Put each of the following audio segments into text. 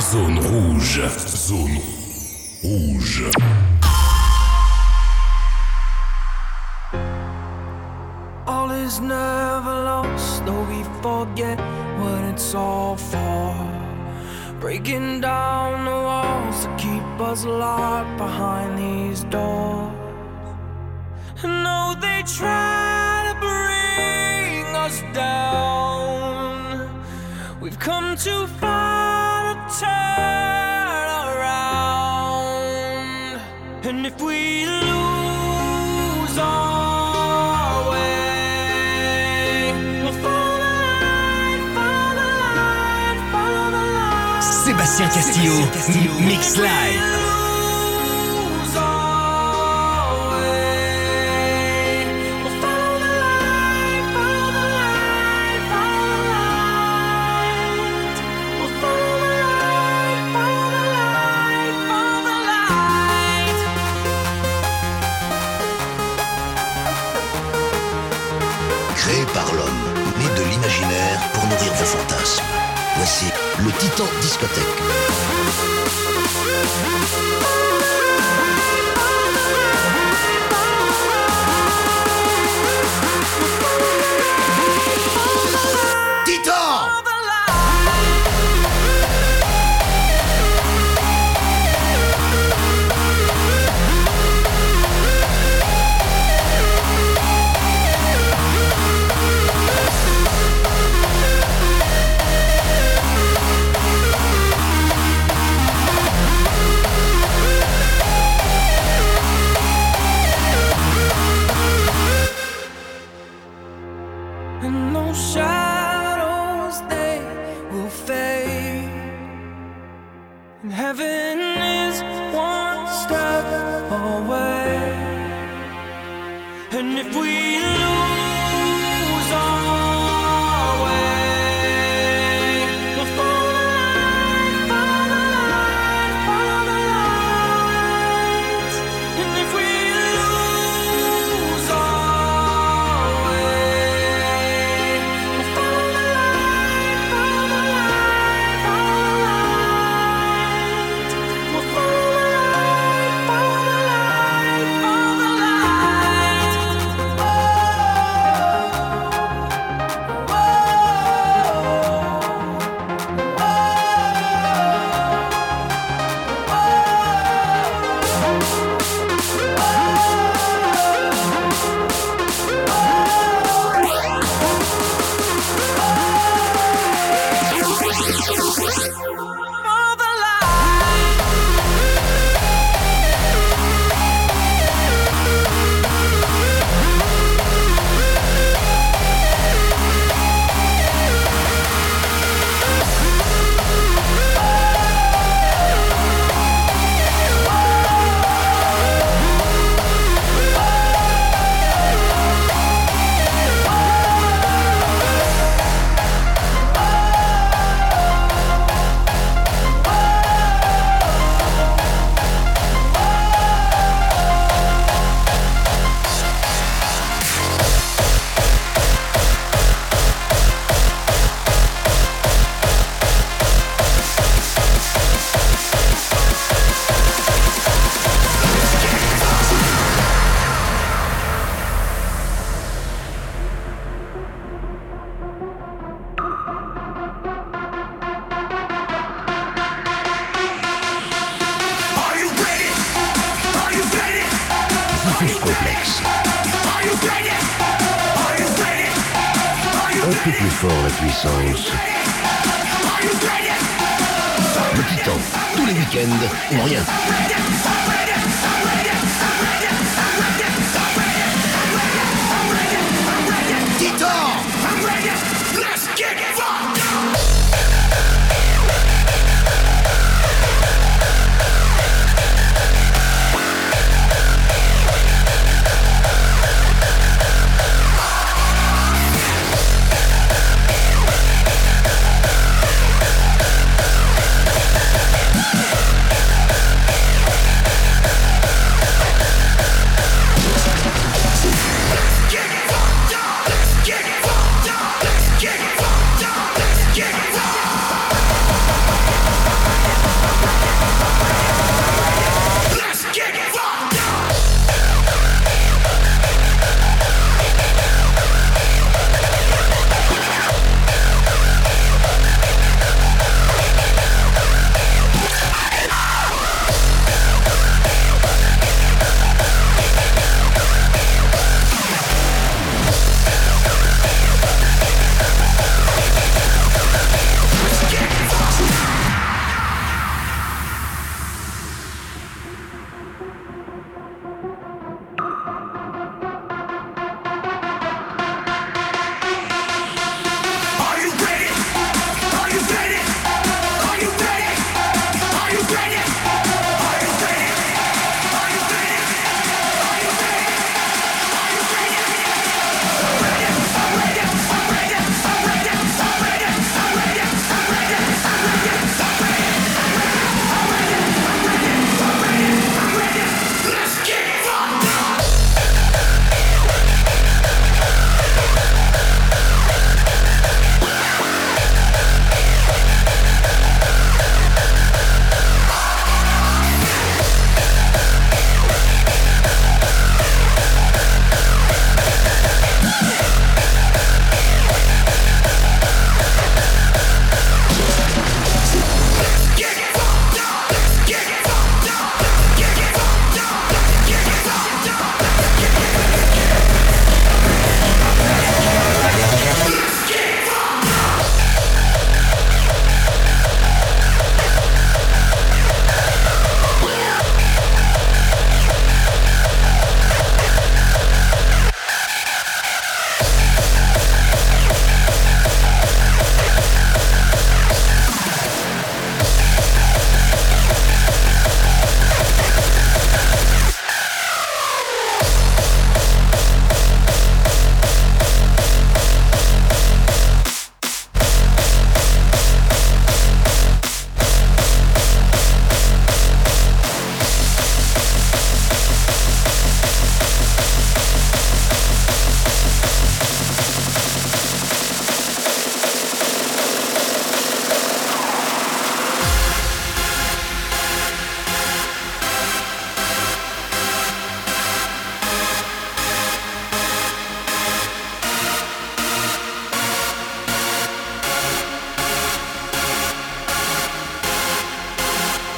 Zone rouge. Zone rouge. All is never lost, though we forget what it's all for. Breaking down the walls to keep us locked behind these doors. No, they try to bring us down. We've come too far turn around. And if we lose our way, we'll follow the line, follow the line, follow the line. Sébastien Castillo, Castillo. Mix Live. Titan Discothèque.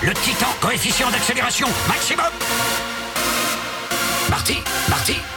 Le Titan, coefficient d'accélération maximum. Marty, Marty.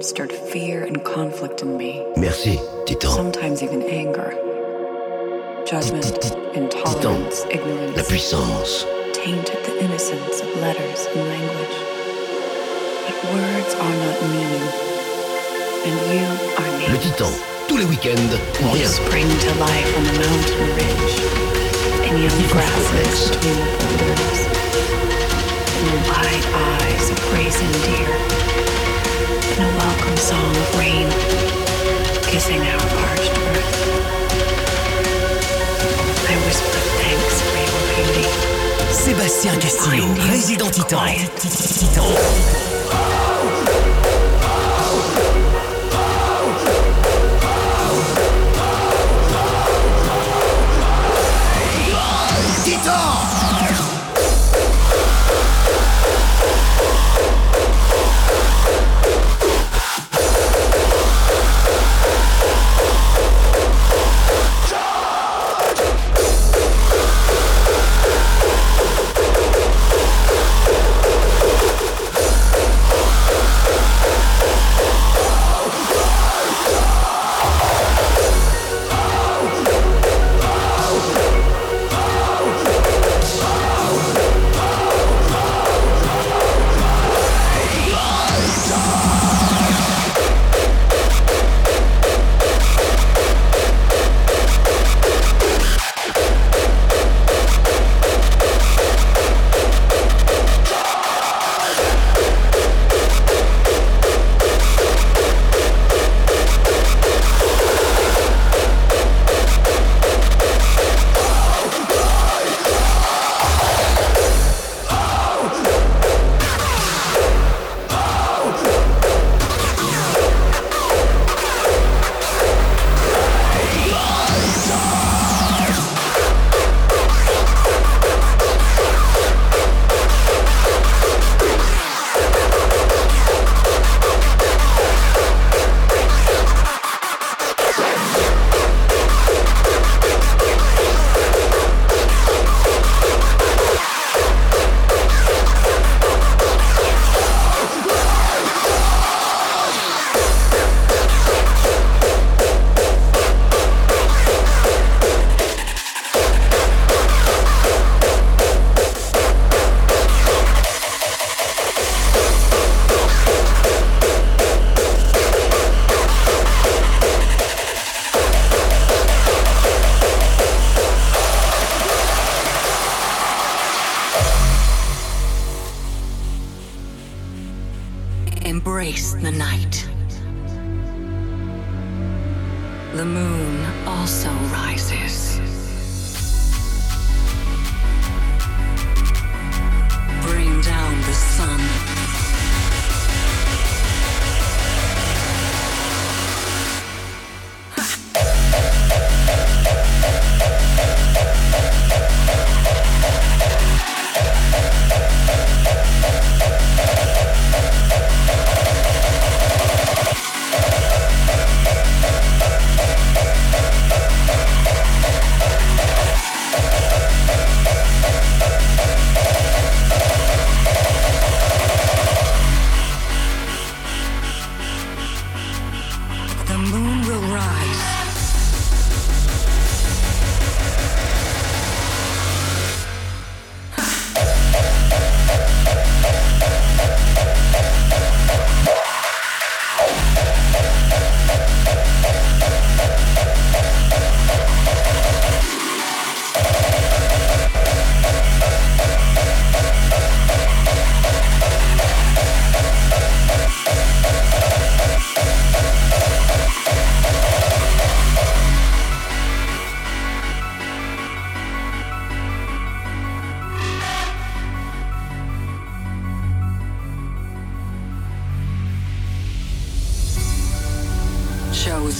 This word stirred fear and conflict in me, Merci, Titan. sometimes even anger. Judgment, intolerance, La ignorance puissance. tainted the innocence of letters and language. But words are not meaning, and you are Le names. Titan, tous les week-ends, pour rien. Spring to life on the mountain ridge, in young grasses between the boulders, in the wide eyes of grazing deer, in a welcome song of rain, kissing our parched earth. I whisper thanks for your beauty. Sébastien Castillo, Behind you, résident Titan. Titan.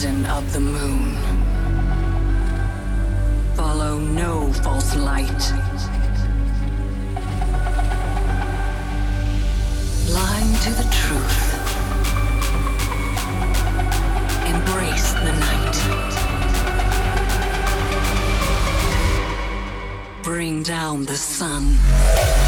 Chosen of the moon. Follow no false light. Blind to the truth. Embrace the night. Bring down the sun.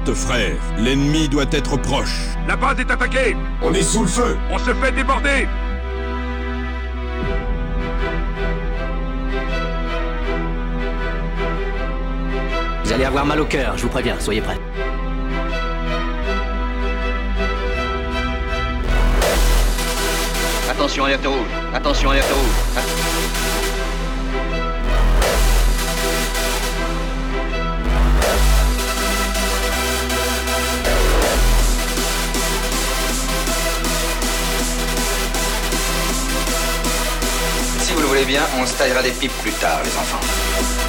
Alerte, frère. L'ennemi doit être proche. La base est attaquée On est sous le feu On se fait déborder Vous allez avoir mal au cœur, je vous préviens, soyez prêts. Attention, alerte rouge. Attention, alerte rouge. Voulez bien, on se taillera des pipes plus tard, les enfants.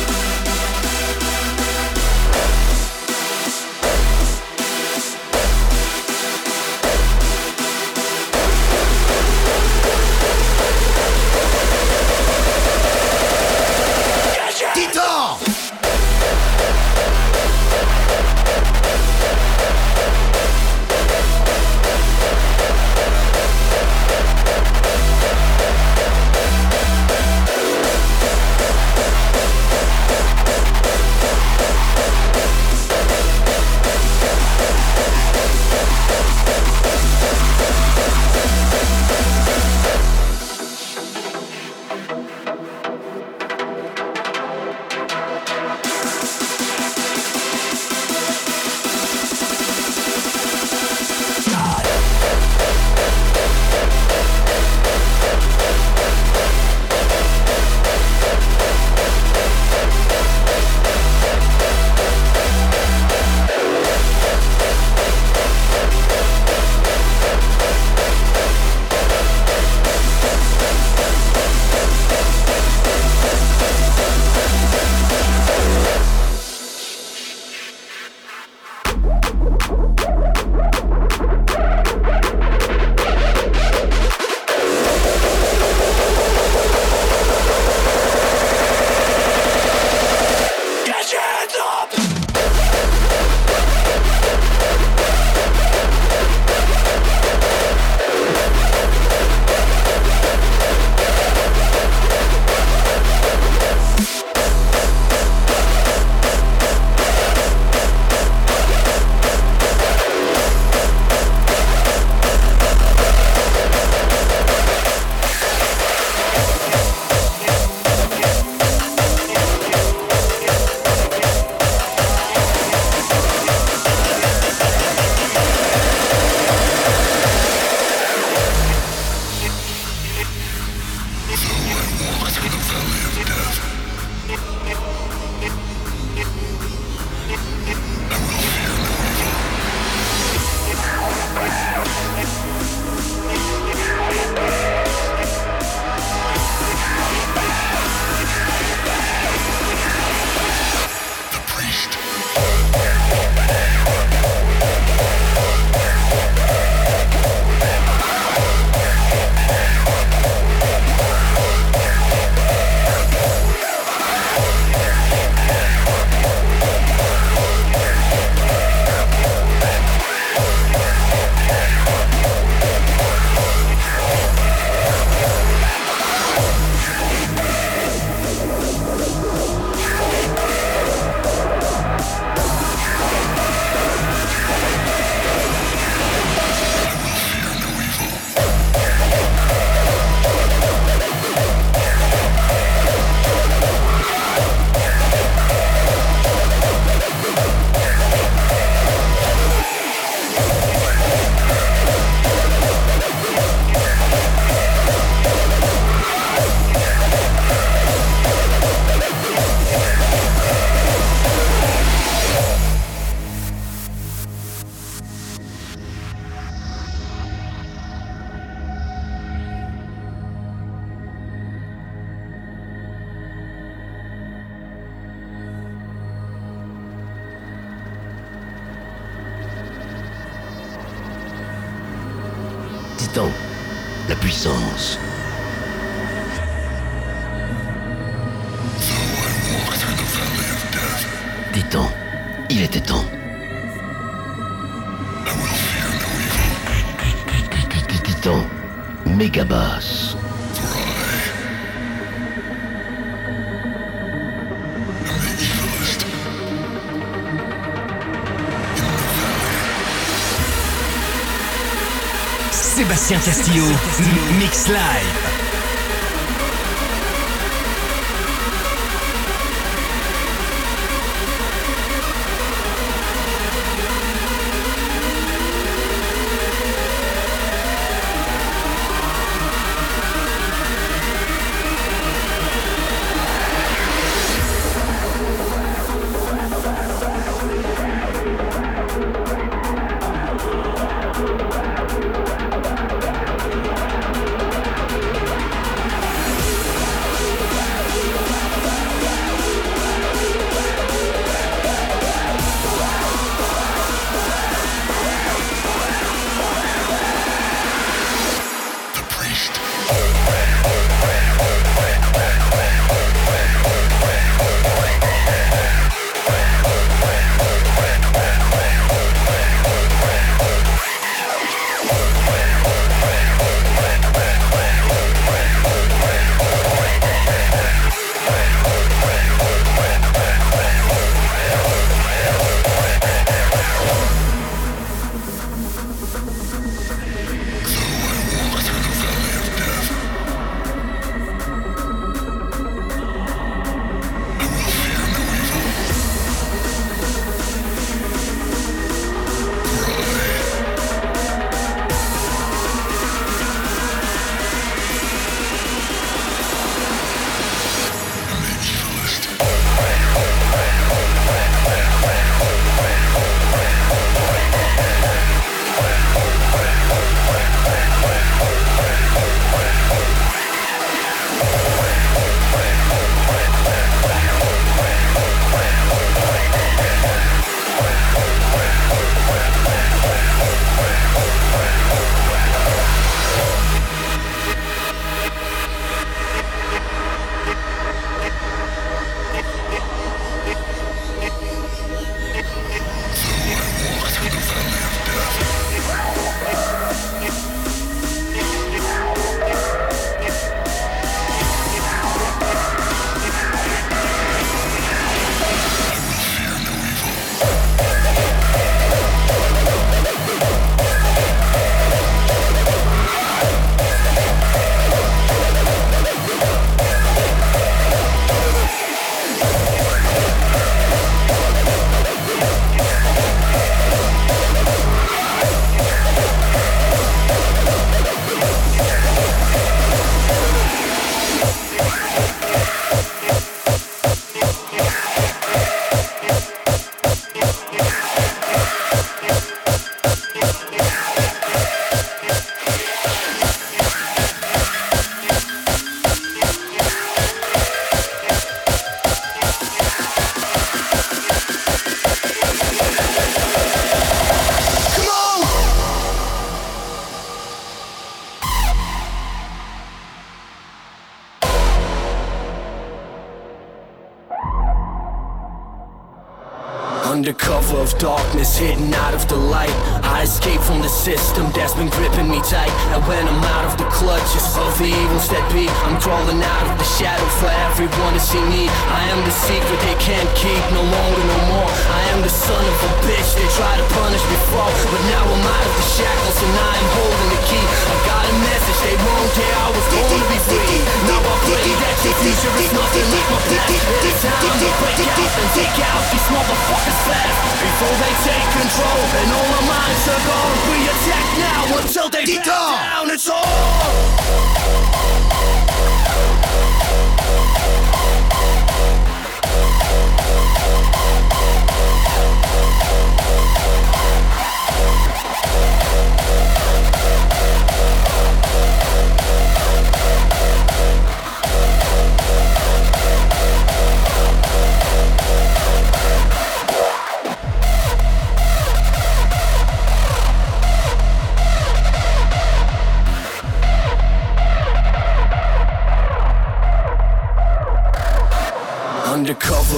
From the system that's been gripping me tight. And when I'm out of the clutches of the evils that be I'm crawling out of the shadow for everyone to see me. I am the secret they can't keep no longer, no more. I am the son of a bitch they try to punish before. But now I'm out of the shackles and I am holding the key. I got a message they won't hear I was born to be free. Now I pray that your future is nothing like my past. It's time to break out and take out these motherfuckers fast. Before they take control and all our minds are gone We attack now until they back down. It's all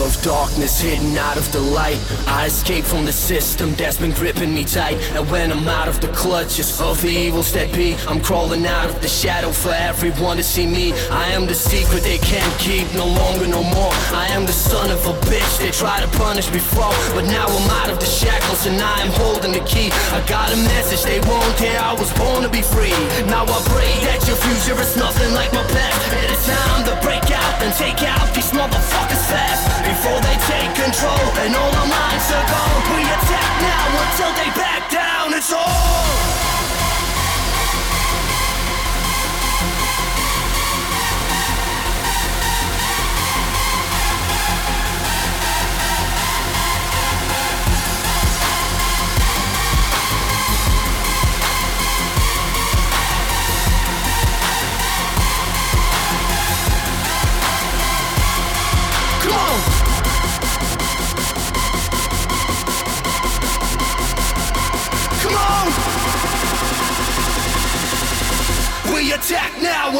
of darkness, hidden out of the light. I escape from the system that's been gripping me tight. And when I'm out of the clutches of the evils that be, I'm crawling out of the shadow for everyone to see me. I am the secret they can't keep no longer, no more. I am the son of a bitch they try to punish before. But now I'm out of the shackles and I am holding the key. I got a message they won't hear. I was born to be free. Now I pray that your future is nothing like my past. It is time to break out and take out these motherfuckers fast before they take control and all our minds are gone. We attack now until they back down. It's all.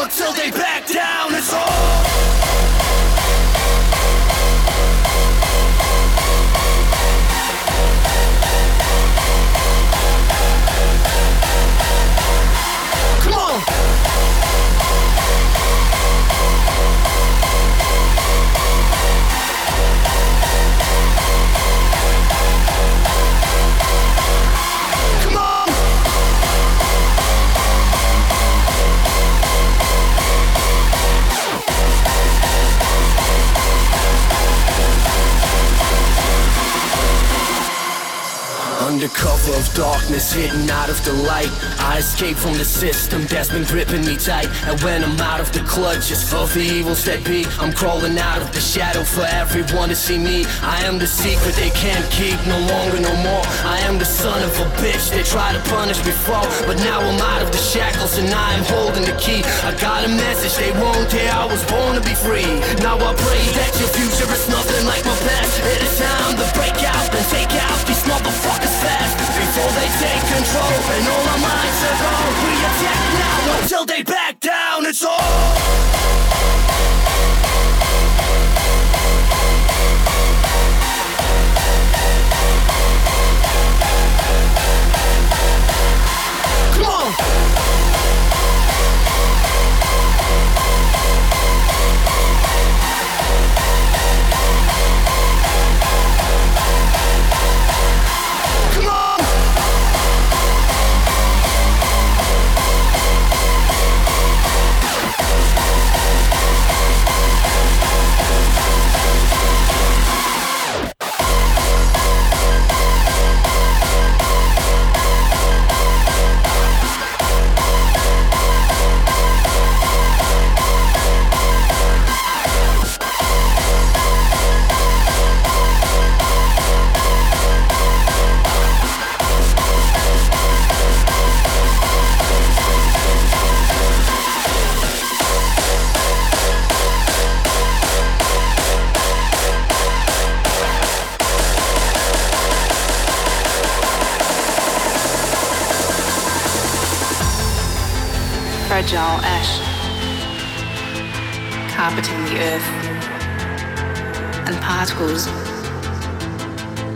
Until they back darkness, hidden out of the light. I escape from the system that's been gripping me tight. And when I'm out of the clutches of the evils that be, I'm crawling out of the shadow for everyone to see me. I am the secret they can't keep no longer, no more. I am the son of a bitch they try to punish before. But now I'm out of the shackles and I am holding the key. I got a message they won't hear. I was born to be free. Now I pray that your future is nothing like my past. It is time to break out and take out these motherfuckers fast before they take control and all our minds are gone. We attack now until they back down. It's all. Fragile ash, carpeting the earth, and particles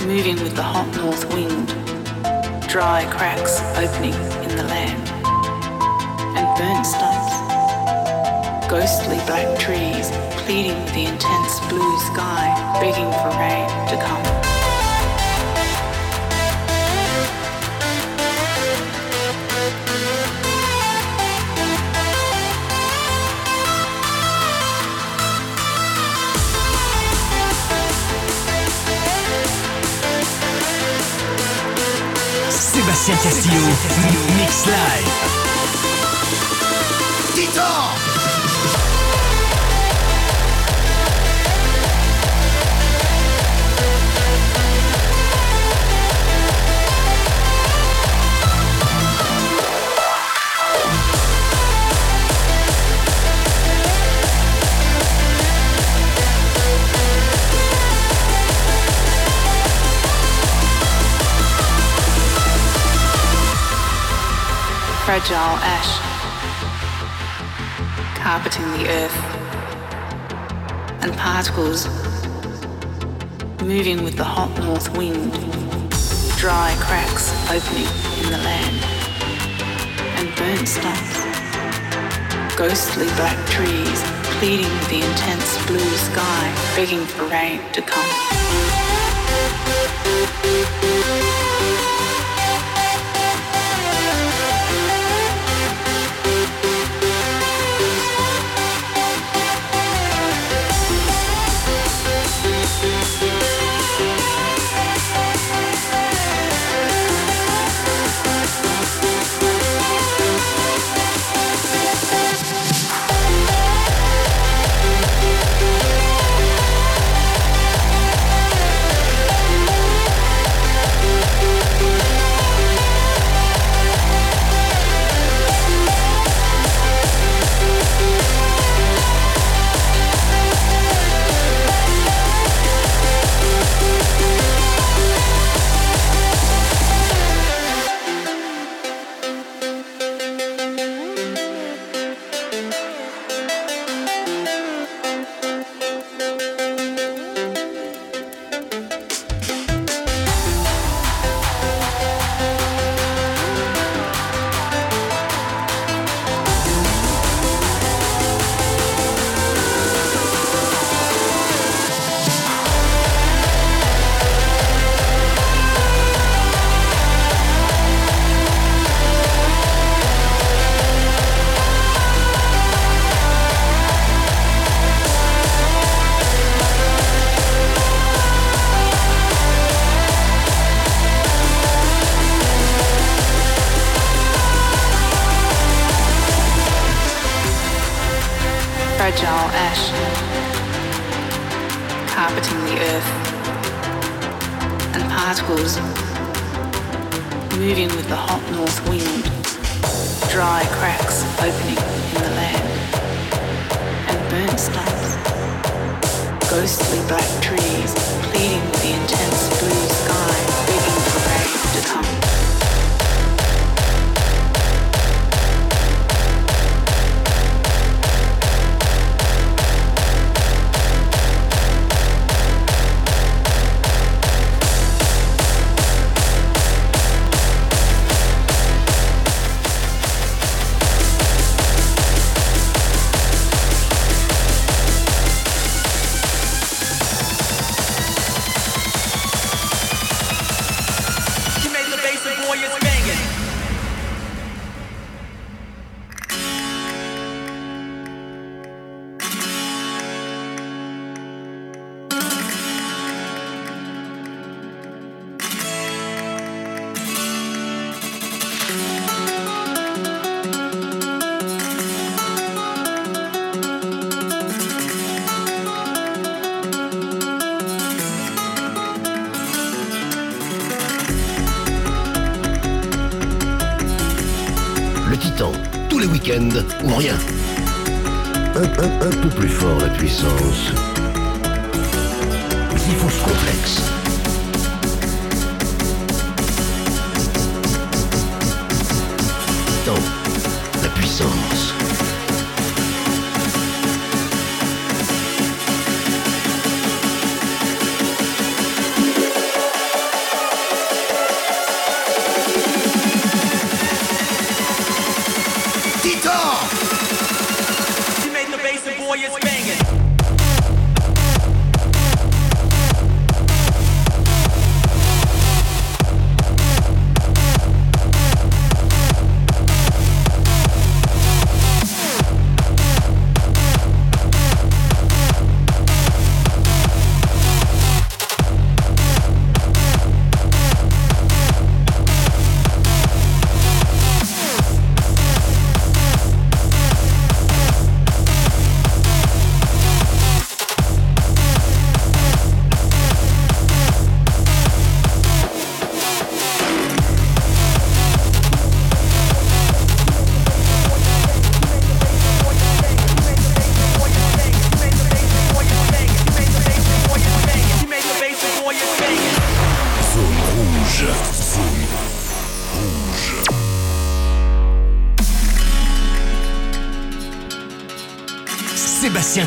moving with the hot north wind, dry cracks opening in the land, and burnt stumps, ghostly black trees pleading with the intense blue sky, begging for rain to come. Castillo, Mix Live. Tito Fragile ash, carpeting the earth, and particles moving with the hot north wind, dry cracks opening in the land, and burnt stumps, ghostly black trees pleading with the intense blue sky, begging for rain to come.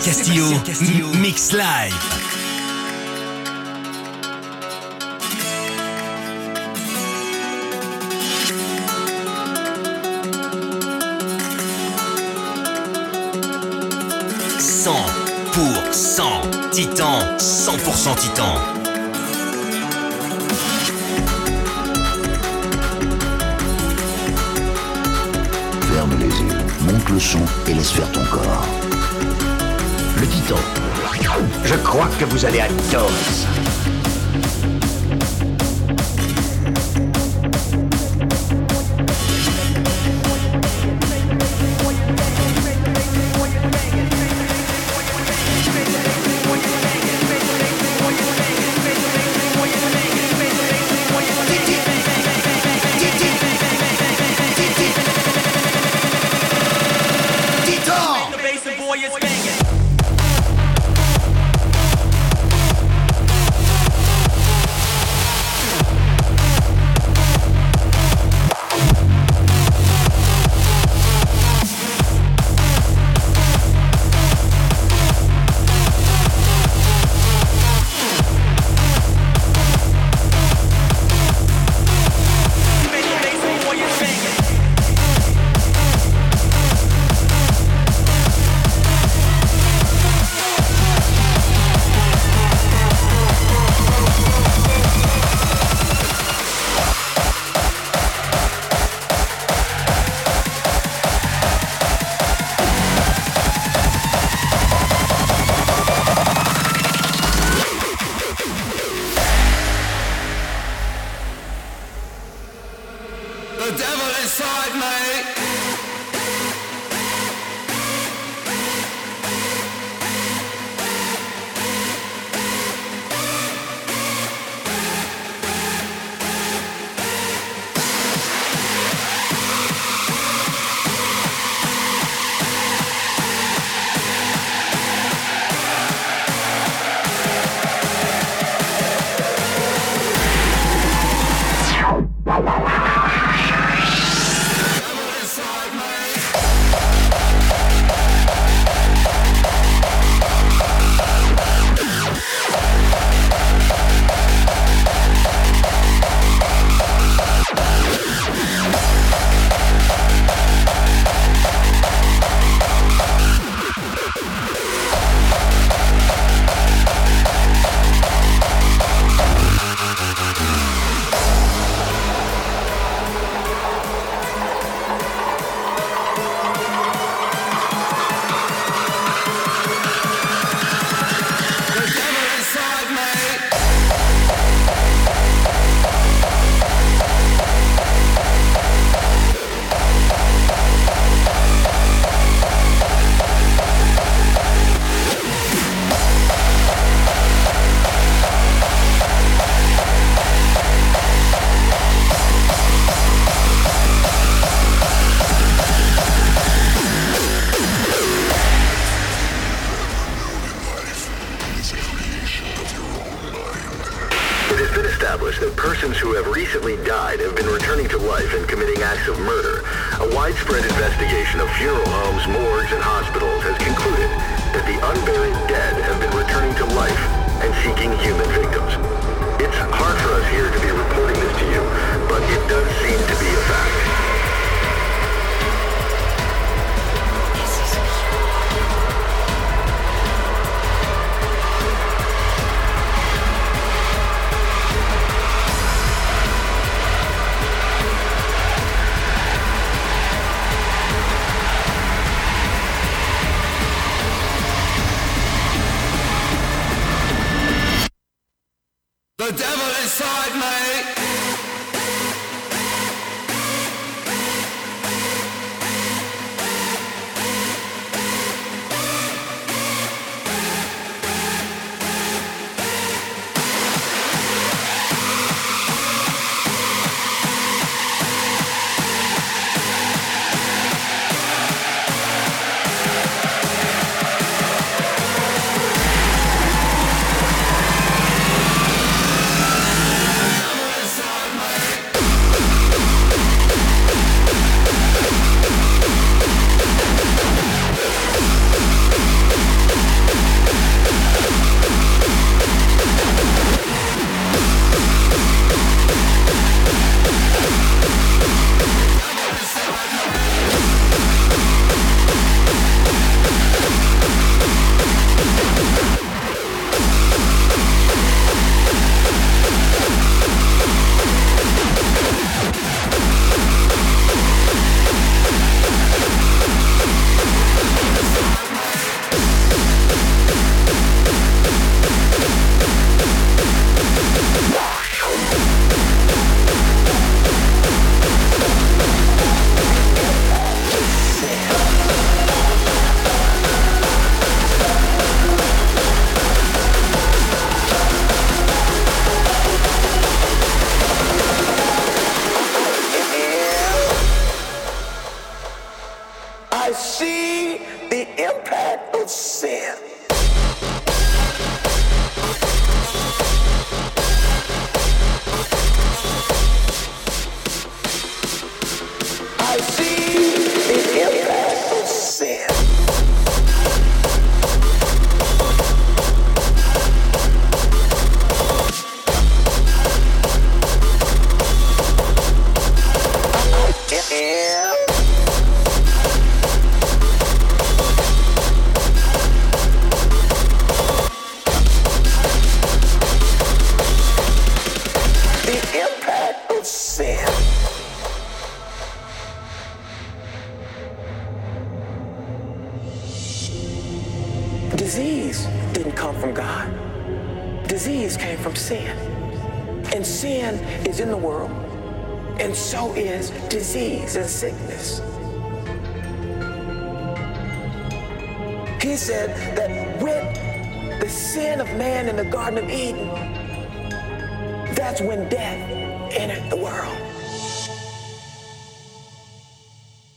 Castillo, Castillo. Mix Live. pour 100 Titan, 100% Titan. Ferme les yeux, monte le son et laisse faire ton corps. Je crois que vous allez adorer ça. He said that with the sin of man in the Garden of Eden, that's when death entered the world.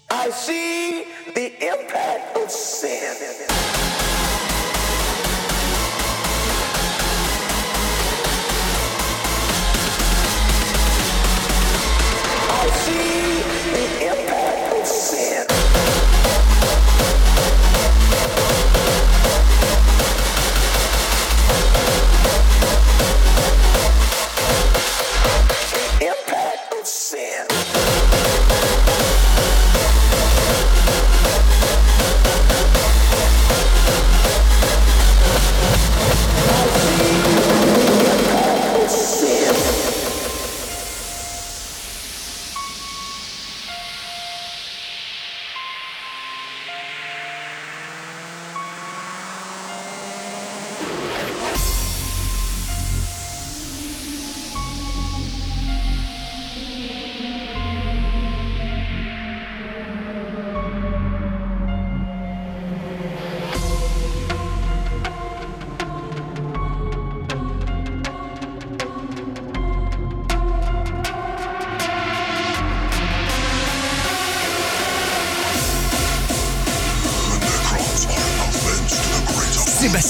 I see the impact of sin. see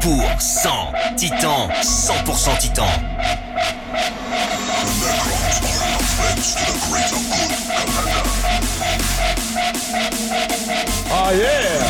pour 100 titans, 100% titans. Yeah!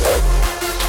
Thank you.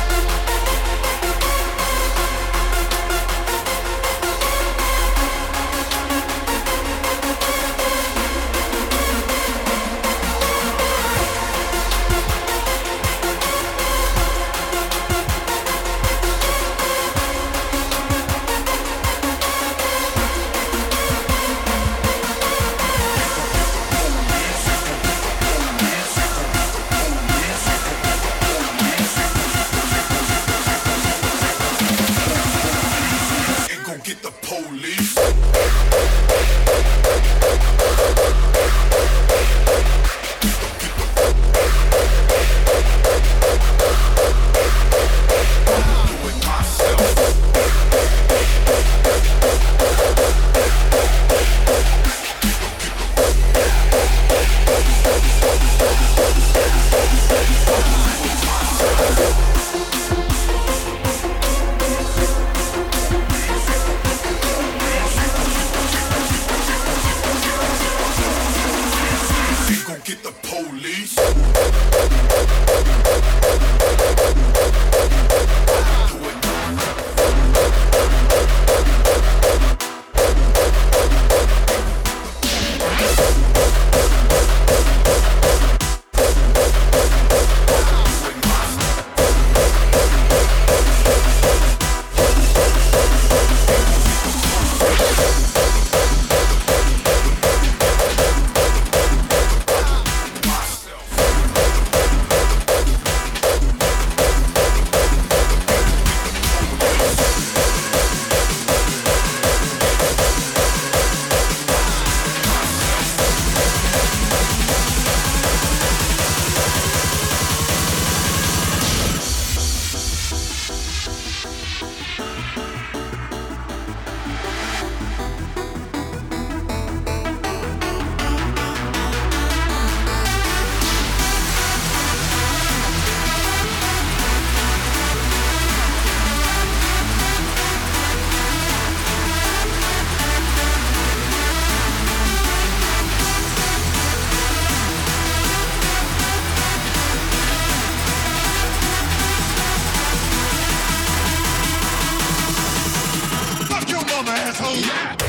Asshole! Yeah!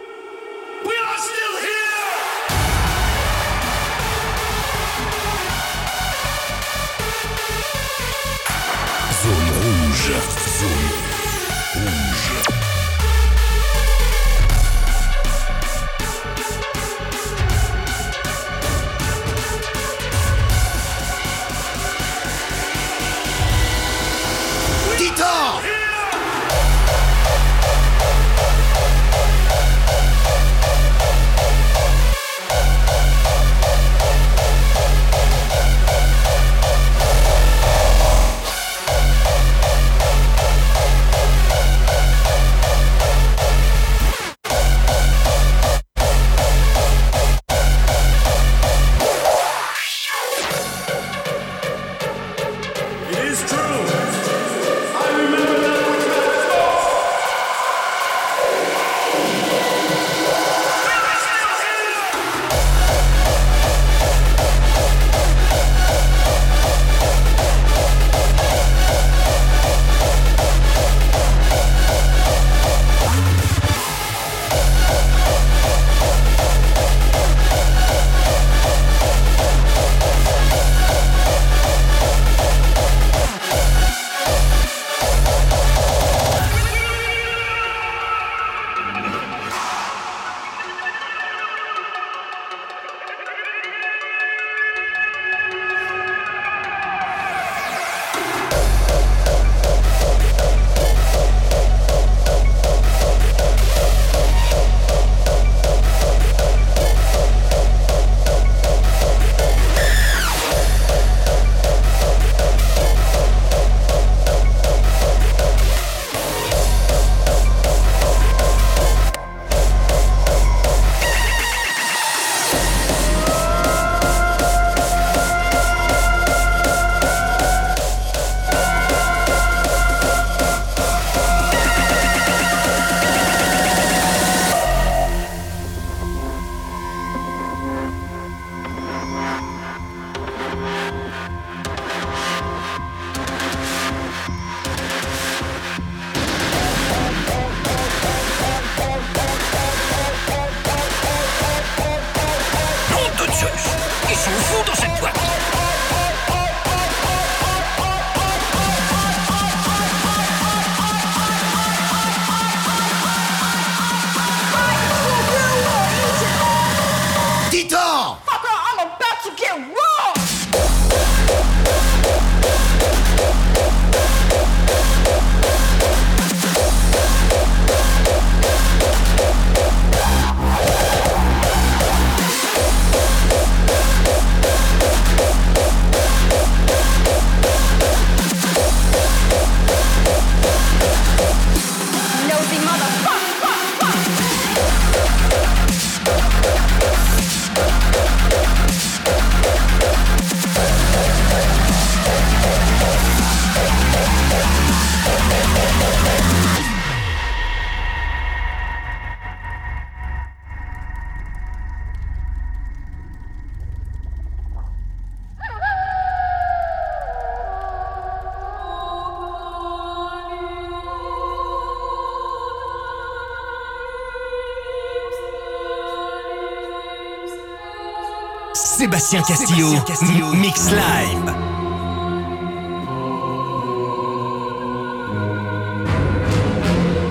Sébastien Castillo, Mix Live.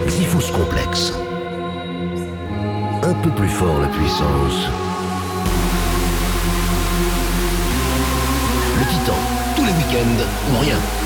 Typhus complexe. Un peu plus fort la puissance. Le titan, tous les week-ends ou rien.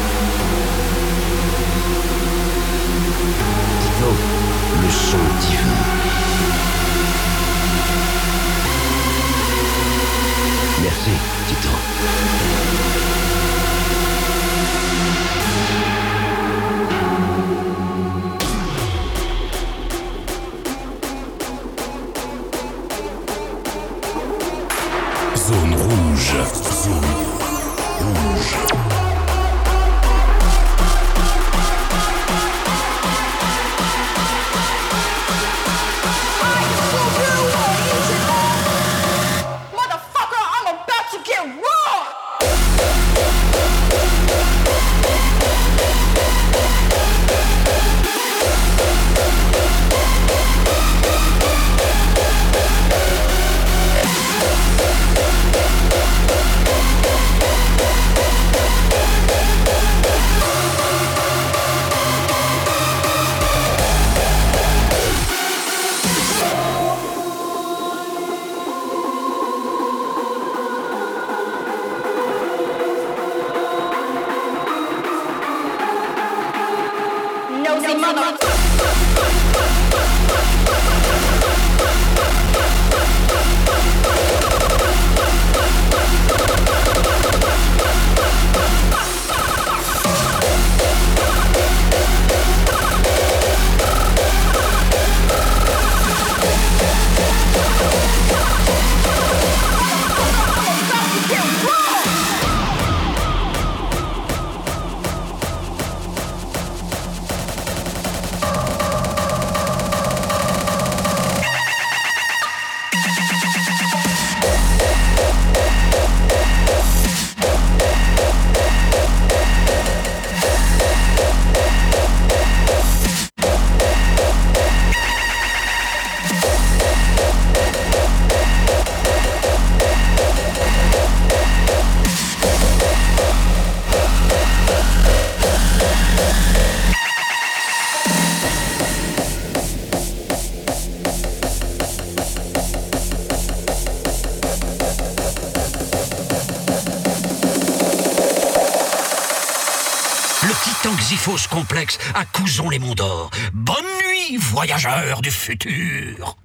Complexe à Couzon les Monts d'Or. Bonne nuit, voyageurs du futur